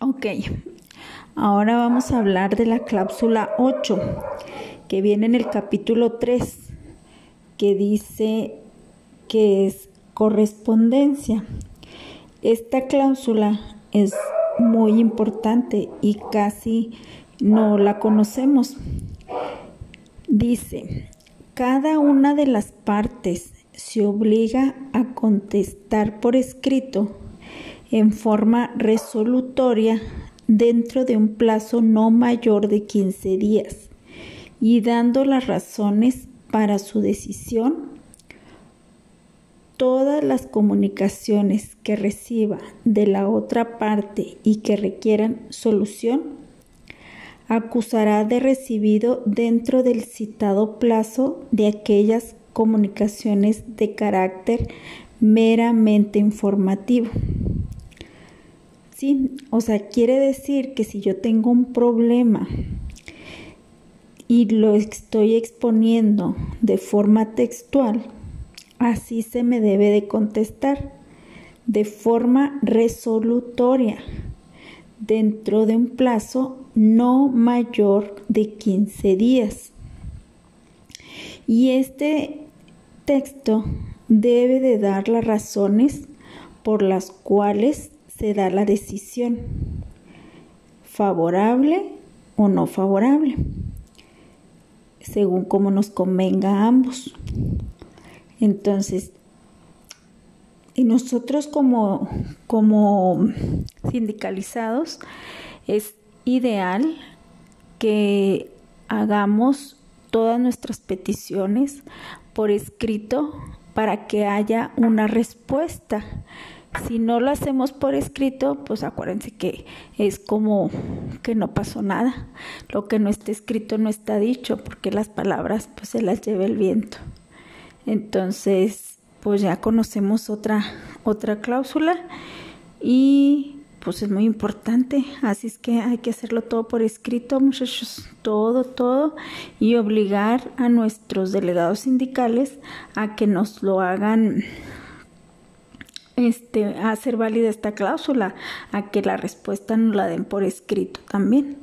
Ok, ahora vamos a hablar de la cláusula 8, que viene en el capítulo 3, que dice que es correspondencia. Esta cláusula es muy importante y casi no la conocemos. Dice, cada una de las partes se obliga a contestar por escrito en forma resolutoria dentro de un plazo no mayor de 15 días y dando las razones para su decisión todas las comunicaciones que reciba de la otra parte y que requieran solución, acusará de recibido dentro del citado plazo de aquellas comunicaciones de carácter meramente informativo. Sí, o sea, quiere decir que si yo tengo un problema y lo estoy exponiendo de forma textual, Así se me debe de contestar de forma resolutoria dentro de un plazo no mayor de 15 días. Y este texto debe de dar las razones por las cuales se da la decisión, favorable o no favorable, según como nos convenga a ambos. Entonces, y nosotros como, como sindicalizados es ideal que hagamos todas nuestras peticiones por escrito para que haya una respuesta. Si no lo hacemos por escrito, pues acuérdense que es como que no pasó nada. Lo que no está escrito no está dicho, porque las palabras pues se las lleva el viento. Entonces, pues ya conocemos otra, otra cláusula y pues es muy importante, así es que hay que hacerlo todo por escrito, muchachos, todo, todo, y obligar a nuestros delegados sindicales a que nos lo hagan, este, hacer válida esta cláusula, a que la respuesta nos la den por escrito también.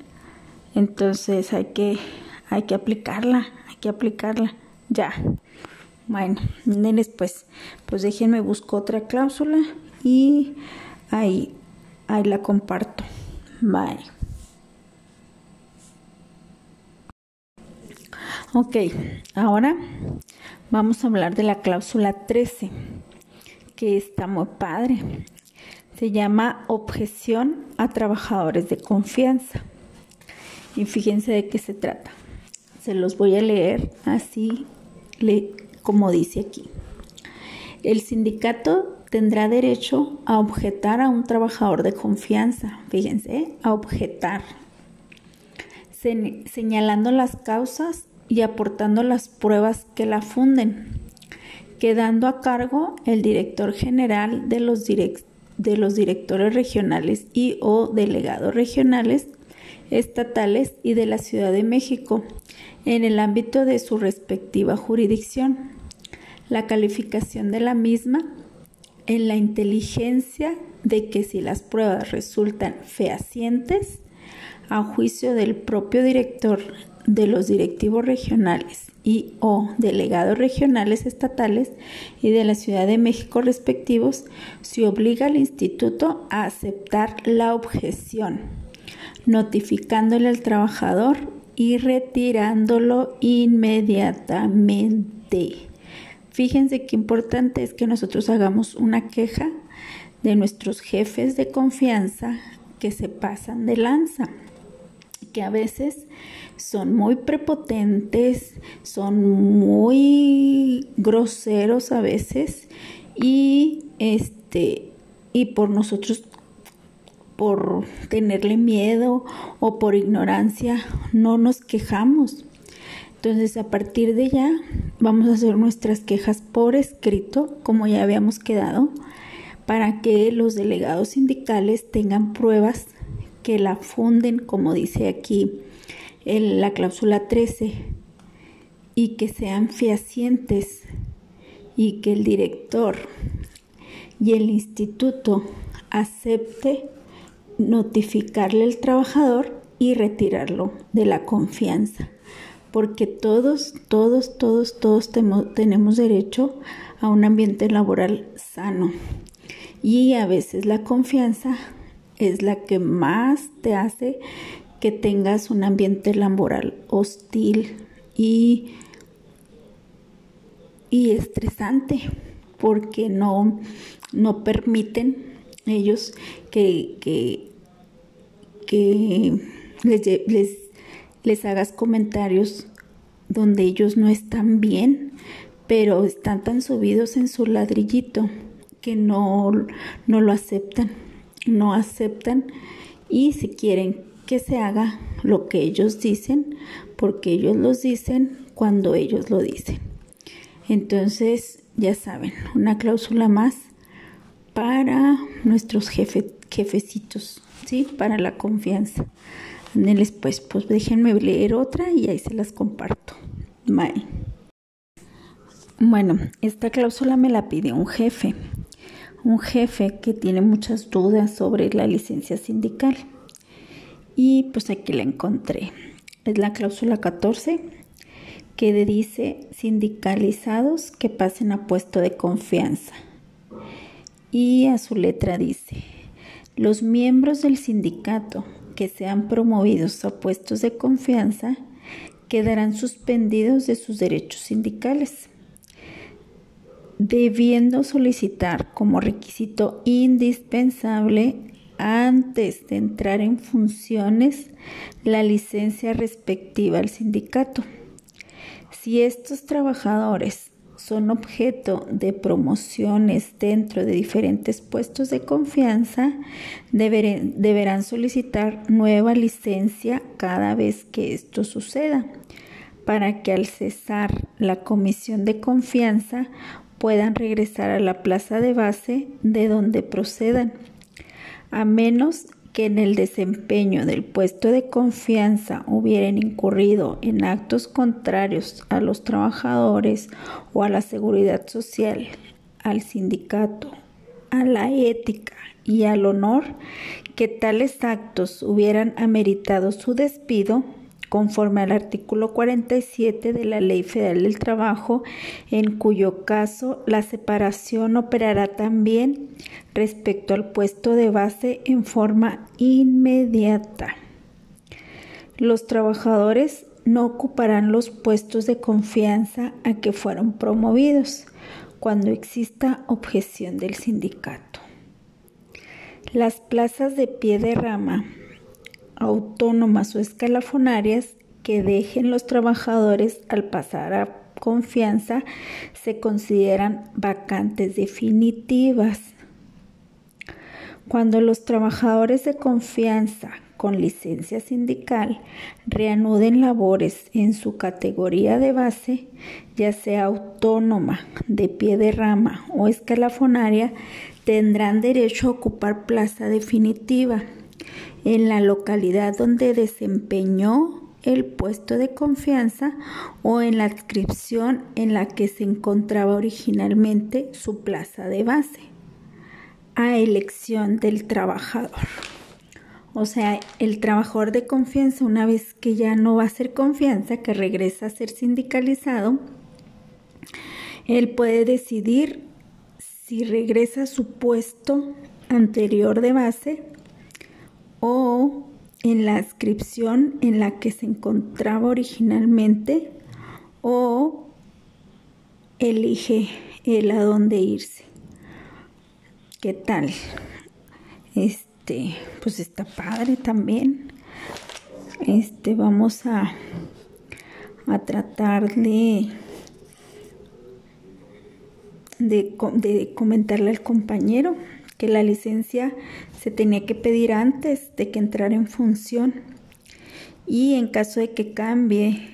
Entonces hay que, hay que aplicarla, hay que aplicarla ya. Bueno, nenes, pues, pues déjenme busco otra cláusula y ahí, ahí la comparto. Bye. Ok, ahora vamos a hablar de la cláusula 13, que está muy padre. Se llama objeción a trabajadores de confianza. Y fíjense de qué se trata. Se los voy a leer así, como dice aquí. El sindicato tendrá derecho a objetar a un trabajador de confianza, fíjense, a objetar, señalando las causas y aportando las pruebas que la funden, quedando a cargo el director general de los, de los directores regionales y o delegados regionales, estatales y de la Ciudad de México en el ámbito de su respectiva jurisdicción. La calificación de la misma en la inteligencia de que si las pruebas resultan fehacientes, a juicio del propio director de los directivos regionales y o delegados regionales estatales y de la Ciudad de México respectivos, se obliga al instituto a aceptar la objeción, notificándole al trabajador y retirándolo inmediatamente. Fíjense qué importante es que nosotros hagamos una queja de nuestros jefes de confianza que se pasan de lanza, que a veces son muy prepotentes, son muy groseros a veces y este y por nosotros por tenerle miedo o por ignorancia no nos quejamos. Entonces, a partir de ya, vamos a hacer nuestras quejas por escrito, como ya habíamos quedado, para que los delegados sindicales tengan pruebas que la funden, como dice aquí en la cláusula 13, y que sean fehacientes y que el director y el instituto acepte notificarle al trabajador y retirarlo de la confianza. Porque todos, todos, todos, todos tenemos derecho a un ambiente laboral sano. Y a veces la confianza es la que más te hace que tengas un ambiente laboral hostil y, y estresante porque no, no permiten ellos que, que, les, les hagas comentarios donde ellos no están bien, pero están tan subidos en su ladrillito que no, no lo aceptan, no aceptan y si quieren que se haga lo que ellos dicen, porque ellos lo dicen cuando ellos lo dicen. Entonces, ya saben, una cláusula más para nuestros jefecitos, ¿sí? Para la confianza. Pues, pues déjenme leer otra y ahí se las comparto. Bye. Bueno, esta cláusula me la pide un jefe, un jefe que tiene muchas dudas sobre la licencia sindical. Y pues aquí la encontré. Es la cláusula 14 que dice sindicalizados que pasen a puesto de confianza. Y a su letra dice, los miembros del sindicato que sean promovidos a puestos de confianza quedarán suspendidos de sus derechos sindicales, debiendo solicitar como requisito indispensable antes de entrar en funciones la licencia respectiva al sindicato. Si estos trabajadores son objeto de promociones dentro de diferentes puestos de confianza, deberán solicitar nueva licencia cada vez que esto suceda, para que al cesar la comisión de confianza puedan regresar a la plaza de base de donde procedan a menos que en el desempeño del puesto de confianza hubieran incurrido en actos contrarios a los trabajadores o a la seguridad social, al sindicato, a la ética y al honor, que tales actos hubieran ameritado su despido, conforme al artículo 47 de la Ley Federal del Trabajo, en cuyo caso la separación operará también respecto al puesto de base en forma inmediata. Los trabajadores no ocuparán los puestos de confianza a que fueron promovidos cuando exista objeción del sindicato. Las plazas de pie de rama autónomas o escalafonarias que dejen los trabajadores al pasar a confianza se consideran vacantes definitivas. Cuando los trabajadores de confianza con licencia sindical reanuden labores en su categoría de base, ya sea autónoma, de pie de rama o escalafonaria, tendrán derecho a ocupar plaza definitiva en la localidad donde desempeñó el puesto de confianza o en la adscripción en la que se encontraba originalmente su plaza de base, a elección del trabajador. O sea, el trabajador de confianza, una vez que ya no va a ser confianza, que regresa a ser sindicalizado, él puede decidir si regresa a su puesto anterior de base o en la inscripción en la que se encontraba originalmente o elige el a dónde irse. ¿Qué tal? Este, pues está padre también. Este, vamos a, a tratar de, de, de comentarle al compañero que la licencia se tenía que pedir antes de que entrara en función y en caso de que cambie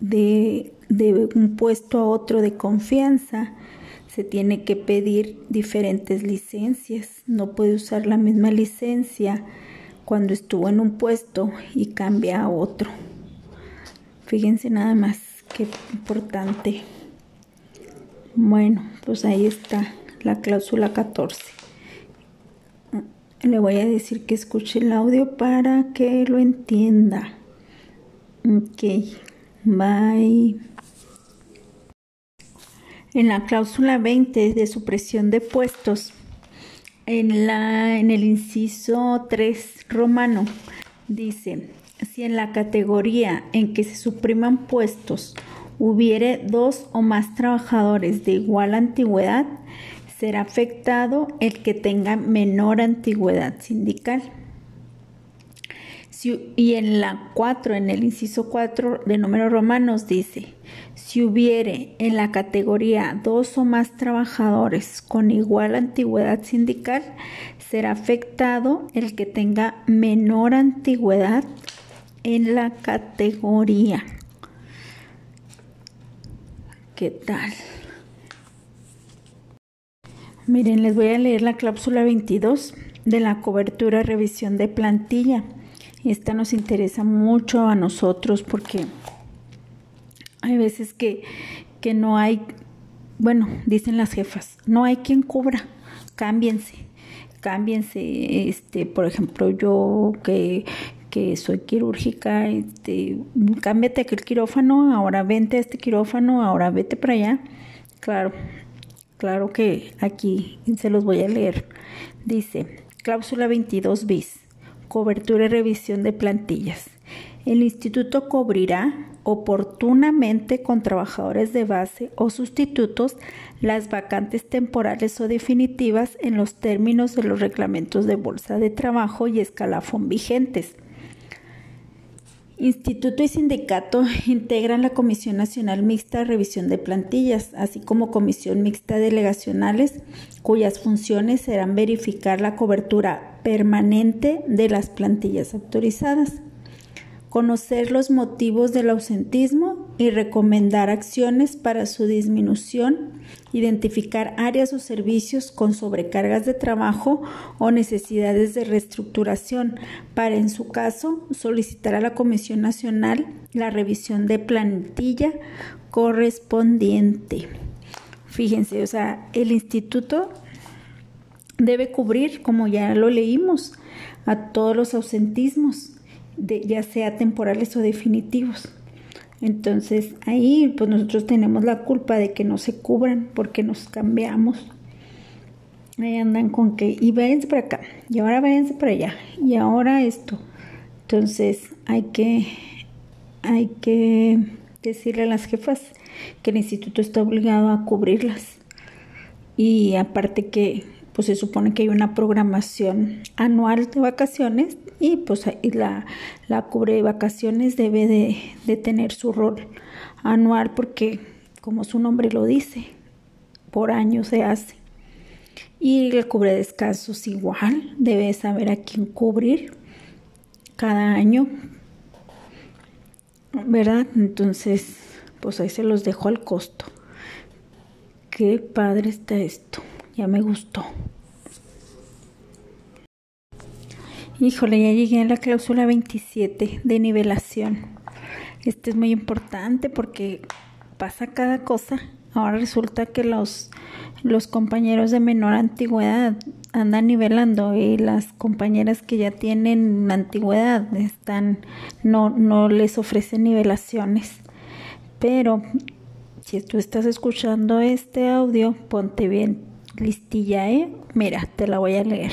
de, de un puesto a otro de confianza, se tiene que pedir diferentes licencias. No puede usar la misma licencia cuando estuvo en un puesto y cambia a otro. Fíjense nada más qué importante. Bueno, pues ahí está la cláusula 14. Le voy a decir que escuche el audio para que lo entienda. Ok, bye. En la cláusula 20 de supresión de puestos, en, la, en el inciso 3 romano, dice, si en la categoría en que se supriman puestos hubiere dos o más trabajadores de igual antigüedad, será afectado el que tenga menor antigüedad sindical. y en la 4, en el inciso 4 de números romanos dice, si hubiere en la categoría dos o más trabajadores con igual antigüedad sindical, será afectado el que tenga menor antigüedad en la categoría. ¿Qué tal? Miren, les voy a leer la cláusula 22 de la cobertura revisión de plantilla. Esta nos interesa mucho a nosotros porque hay veces que, que no hay, bueno, dicen las jefas, no hay quien cubra, cámbiense, cámbiense, este, por ejemplo, yo que, que soy quirúrgica, este, cámbiate aquel quirófano, ahora vente a este quirófano, ahora vete para allá. Claro, claro que aquí se los voy a leer. Dice, cláusula 22 bis, cobertura y revisión de plantillas. El instituto cubrirá oportunamente con trabajadores de base o sustitutos las vacantes temporales o definitivas en los términos de los reglamentos de bolsa de trabajo y escalafón vigentes. Instituto y sindicato integran la Comisión Nacional Mixta de Revisión de Plantillas, así como Comisión Mixta Delegacionales, cuyas funciones serán verificar la cobertura permanente de las plantillas autorizadas conocer los motivos del ausentismo y recomendar acciones para su disminución, identificar áreas o servicios con sobrecargas de trabajo o necesidades de reestructuración para, en su caso, solicitar a la Comisión Nacional la revisión de plantilla correspondiente. Fíjense, o sea, el instituto debe cubrir, como ya lo leímos, a todos los ausentismos ya sea temporales o definitivos. Entonces ahí pues nosotros tenemos la culpa de que no se cubran porque nos cambiamos. Ahí andan con que, y váyanse para acá, y ahora váyanse para allá, y ahora esto. Entonces hay que, hay que decirle a las jefas que el instituto está obligado a cubrirlas. Y aparte que pues se supone que hay una programación anual de vacaciones y pues la, la cubre de vacaciones debe de, de tener su rol anual porque como su nombre lo dice, por año se hace. Y el cubre descansos igual, debe saber a quién cubrir cada año, ¿verdad? Entonces, pues ahí se los dejo al costo. Qué padre está esto, ya me gustó. Híjole, ya llegué a la cláusula 27 de nivelación. Este es muy importante porque pasa cada cosa. Ahora resulta que los, los compañeros de menor antigüedad andan nivelando y las compañeras que ya tienen antigüedad están no no les ofrecen nivelaciones. Pero si tú estás escuchando este audio, ponte bien listilla, ¿eh? Mira, te la voy a leer.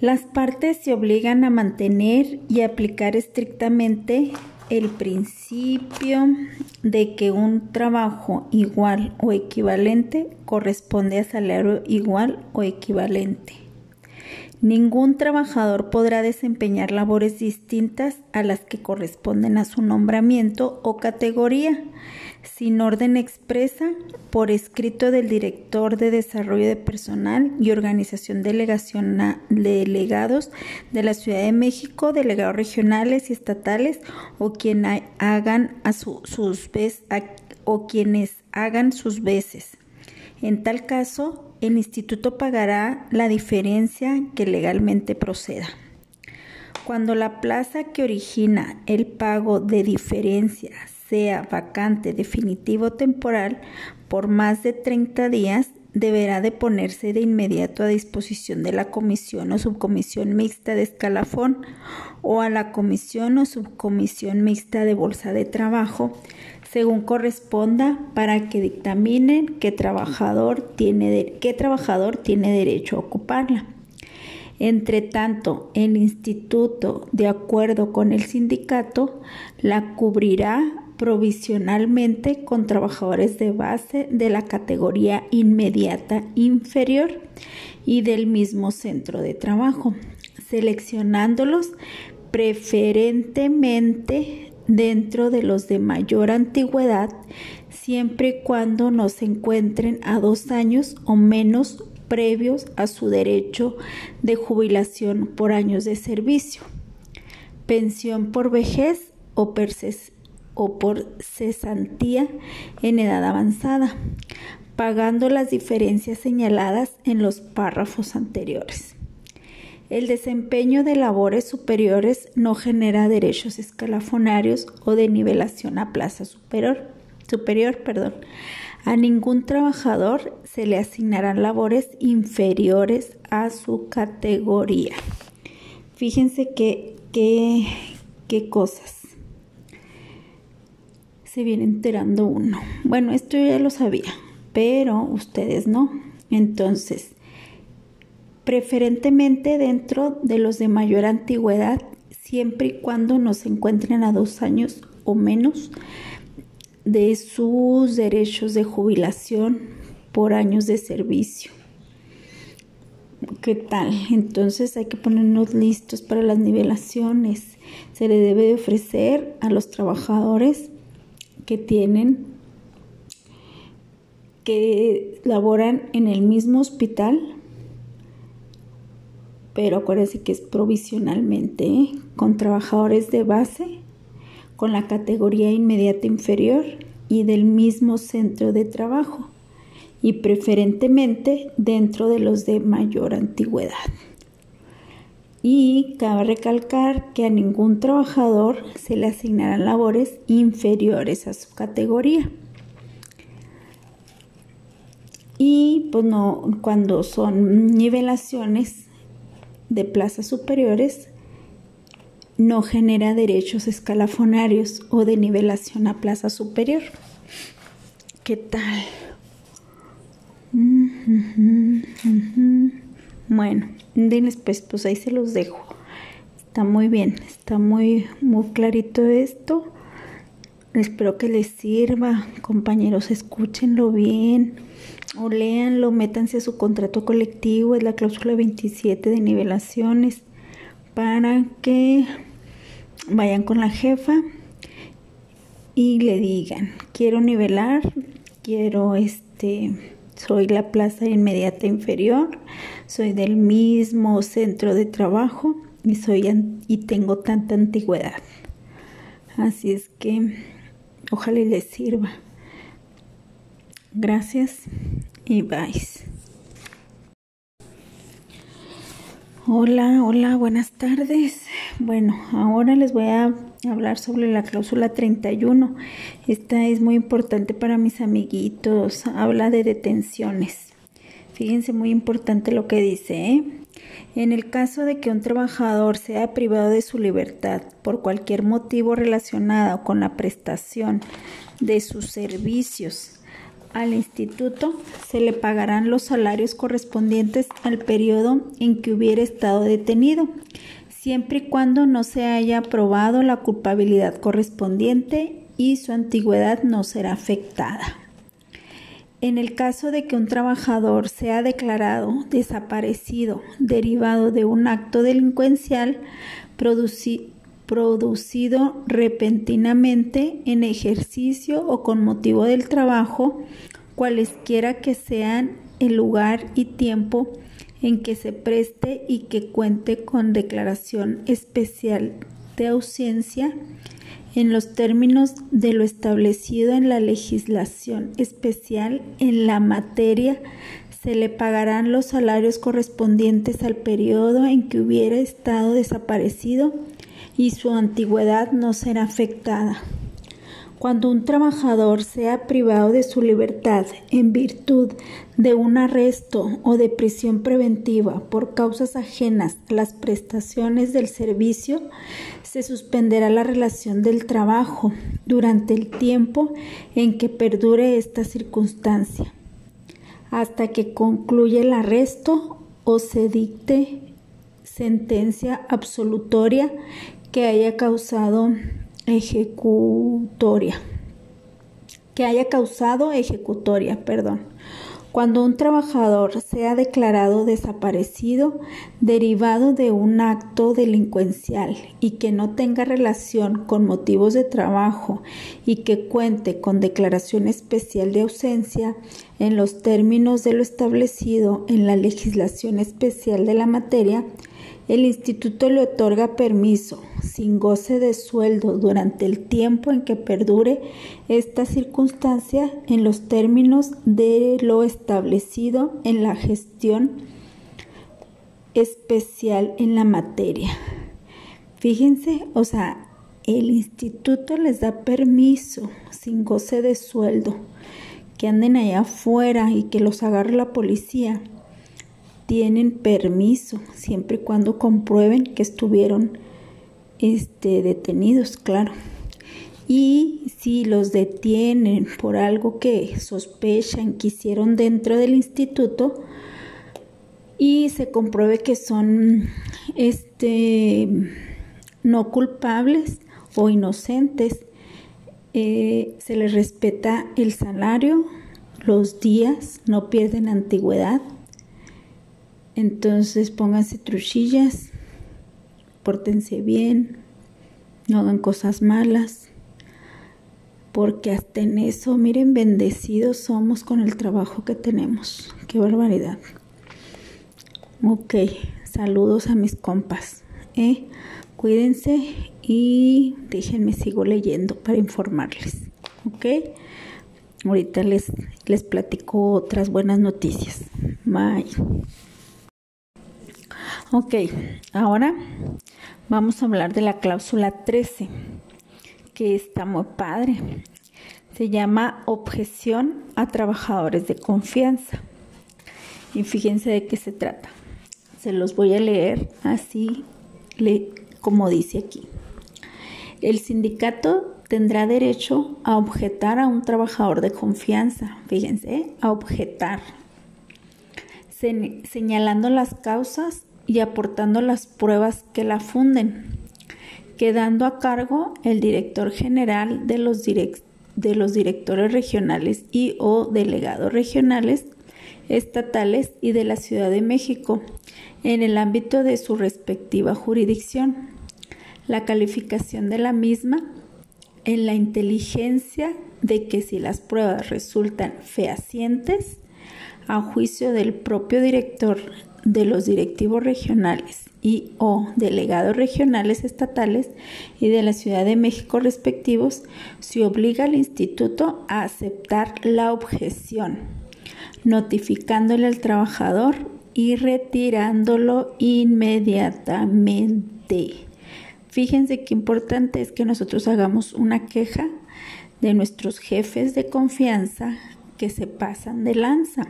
Las partes se obligan a mantener y aplicar estrictamente el principio de que un trabajo igual o equivalente corresponde a salario igual o equivalente. Ningún trabajador podrá desempeñar labores distintas a las que corresponden a su nombramiento o categoría sin orden expresa por escrito del director de desarrollo de personal y organización delegación delegados de la Ciudad de México, delegados regionales y estatales o quien hagan a sus veces o quienes hagan sus veces. En tal caso, el instituto pagará la diferencia que legalmente proceda. Cuando la plaza que origina el pago de diferencias sea vacante definitivo temporal por más de 30 días, deberá de ponerse de inmediato a disposición de la comisión o subcomisión mixta de escalafón o a la comisión o subcomisión mixta de bolsa de trabajo, según corresponda, para que dictaminen qué trabajador tiene, qué trabajador tiene derecho a ocuparla. Entre tanto, el instituto, de acuerdo con el sindicato, la cubrirá provisionalmente con trabajadores de base de la categoría inmediata inferior y del mismo centro de trabajo, seleccionándolos preferentemente dentro de los de mayor antigüedad, siempre y cuando no se encuentren a dos años o menos previos a su derecho de jubilación por años de servicio, pensión por vejez o, o por cesantía en edad avanzada, pagando las diferencias señaladas en los párrafos anteriores. El desempeño de labores superiores no genera derechos escalafonarios o de nivelación a plaza superior, superior perdón, a ningún trabajador se le asignarán labores inferiores a su categoría. Fíjense qué qué cosas se viene enterando uno. Bueno, esto ya lo sabía, pero ustedes no. Entonces, preferentemente dentro de los de mayor antigüedad, siempre y cuando no se encuentren a dos años o menos de sus derechos de jubilación por años de servicio. ¿Qué tal? Entonces hay que ponernos listos para las nivelaciones. Se le debe ofrecer a los trabajadores que tienen, que laboran en el mismo hospital, pero acuérdense que es provisionalmente, ¿eh? con trabajadores de base con la categoría inmediata inferior y del mismo centro de trabajo y preferentemente dentro de los de mayor antigüedad. Y cabe recalcar que a ningún trabajador se le asignarán labores inferiores a su categoría. Y pues no, cuando son nivelaciones de plazas superiores, no genera derechos escalafonarios o de nivelación a plaza superior. ¿Qué tal? Bueno, pues, pues ahí se los dejo. Está muy bien, está muy, muy clarito esto. Espero que les sirva. Compañeros, escúchenlo bien o léanlo, métanse a su contrato colectivo, es la cláusula 27 de nivelaciones, para que vayan con la jefa y le digan, quiero nivelar, quiero este, soy la plaza inmediata inferior, soy del mismo centro de trabajo y soy y tengo tanta antigüedad. Así es que ojalá les sirva. Gracias y bye. Hola, hola, buenas tardes. Bueno, ahora les voy a hablar sobre la cláusula 31. Esta es muy importante para mis amiguitos. Habla de detenciones. Fíjense muy importante lo que dice. ¿eh? En el caso de que un trabajador sea privado de su libertad por cualquier motivo relacionado con la prestación de sus servicios al instituto se le pagarán los salarios correspondientes al periodo en que hubiera estado detenido, siempre y cuando no se haya probado la culpabilidad correspondiente y su antigüedad no será afectada. En el caso de que un trabajador sea declarado desaparecido derivado de un acto delincuencial producido producido repentinamente en ejercicio o con motivo del trabajo, cualesquiera que sean el lugar y tiempo en que se preste y que cuente con declaración especial de ausencia en los términos de lo establecido en la legislación especial en la materia se le pagarán los salarios correspondientes al periodo en que hubiera estado desaparecido y su antigüedad no será afectada. Cuando un trabajador sea privado de su libertad en virtud de un arresto o de prisión preventiva por causas ajenas a las prestaciones del servicio, se suspenderá la relación del trabajo durante el tiempo en que perdure esta circunstancia, hasta que concluya el arresto o se dicte sentencia absolutoria que haya causado ejecutoria que haya causado ejecutoria, perdón. Cuando un trabajador sea declarado desaparecido derivado de un acto delincuencial y que no tenga relación con motivos de trabajo y que cuente con declaración especial de ausencia en los términos de lo establecido en la legislación especial de la materia, el instituto le otorga permiso sin goce de sueldo durante el tiempo en que perdure esta circunstancia en los términos de lo establecido en la gestión especial en la materia. Fíjense, o sea, el instituto les da permiso sin goce de sueldo que anden allá afuera y que los agarre la policía tienen permiso siempre y cuando comprueben que estuvieron este, detenidos, claro. Y si los detienen por algo que sospechan que hicieron dentro del instituto y se compruebe que son este, no culpables o inocentes, eh, se les respeta el salario, los días, no pierden antigüedad entonces pónganse truchillas, pórtense bien, no hagan cosas malas, porque hasta en eso, miren, bendecidos somos con el trabajo que tenemos. Qué barbaridad. Ok, saludos a mis compas. ¿eh? Cuídense y déjenme sigo leyendo para informarles. Ok, ahorita les, les platico otras buenas noticias. Bye. Ok, ahora vamos a hablar de la cláusula 13, que está muy padre. Se llama objeción a trabajadores de confianza. Y fíjense de qué se trata. Se los voy a leer así como dice aquí. El sindicato tendrá derecho a objetar a un trabajador de confianza. Fíjense, a objetar. señalando las causas y aportando las pruebas que la funden, quedando a cargo el director general de los, directores regionales y o delegados regionales, estatales y de la Ciudad de México en el ámbito de su respectiva jurisdicción. La calificación de la misma en la inteligencia de que si las pruebas resultan fehacientes, a juicio del propio director de los directivos regionales y o delegados regionales estatales y de la Ciudad de México respectivos, se obliga al instituto a aceptar la objeción, notificándole al trabajador y retirándolo inmediatamente. Fíjense qué importante es que nosotros hagamos una queja de nuestros jefes de confianza que se pasan de lanza,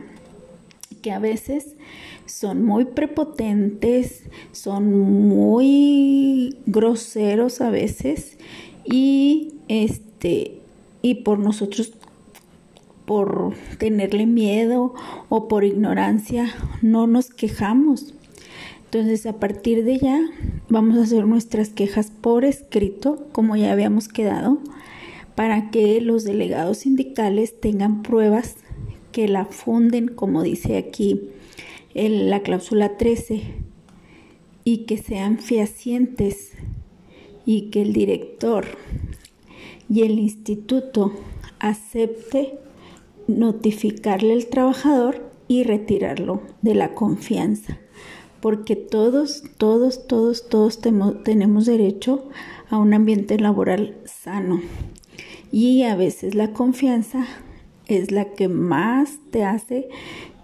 que a veces son muy prepotentes, son muy groseros a veces y este y por nosotros por tenerle miedo o por ignorancia no nos quejamos. Entonces, a partir de ya vamos a hacer nuestras quejas por escrito, como ya habíamos quedado, para que los delegados sindicales tengan pruebas que la funden, como dice aquí en la cláusula 13 y que sean fehacientes y que el director y el instituto acepte notificarle al trabajador y retirarlo de la confianza. Porque todos, todos, todos, todos tenemos derecho a un ambiente laboral sano. Y a veces la confianza es la que más te hace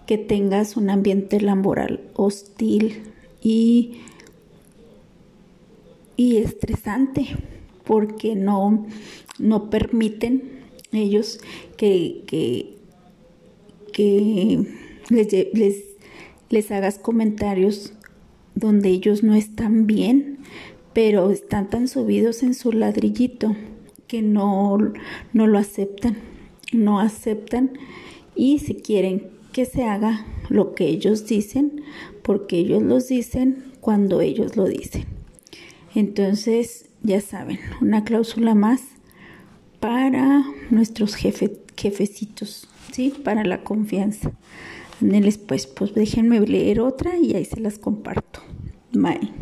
que tengas un ambiente laboral hostil y, y estresante, porque no, no permiten ellos que, que, les, les, les hagas comentarios donde ellos no están bien, pero están tan subidos en su ladrillito que no, no lo aceptan, no aceptan y si quieren que se haga lo que ellos dicen, porque ellos los dicen cuando ellos lo dicen. Entonces, ya saben, una cláusula más para nuestros jefe, jefecitos, ¿sí? Para la confianza. Ándenles pues, pues déjenme leer otra y ahí se las comparto. Bye.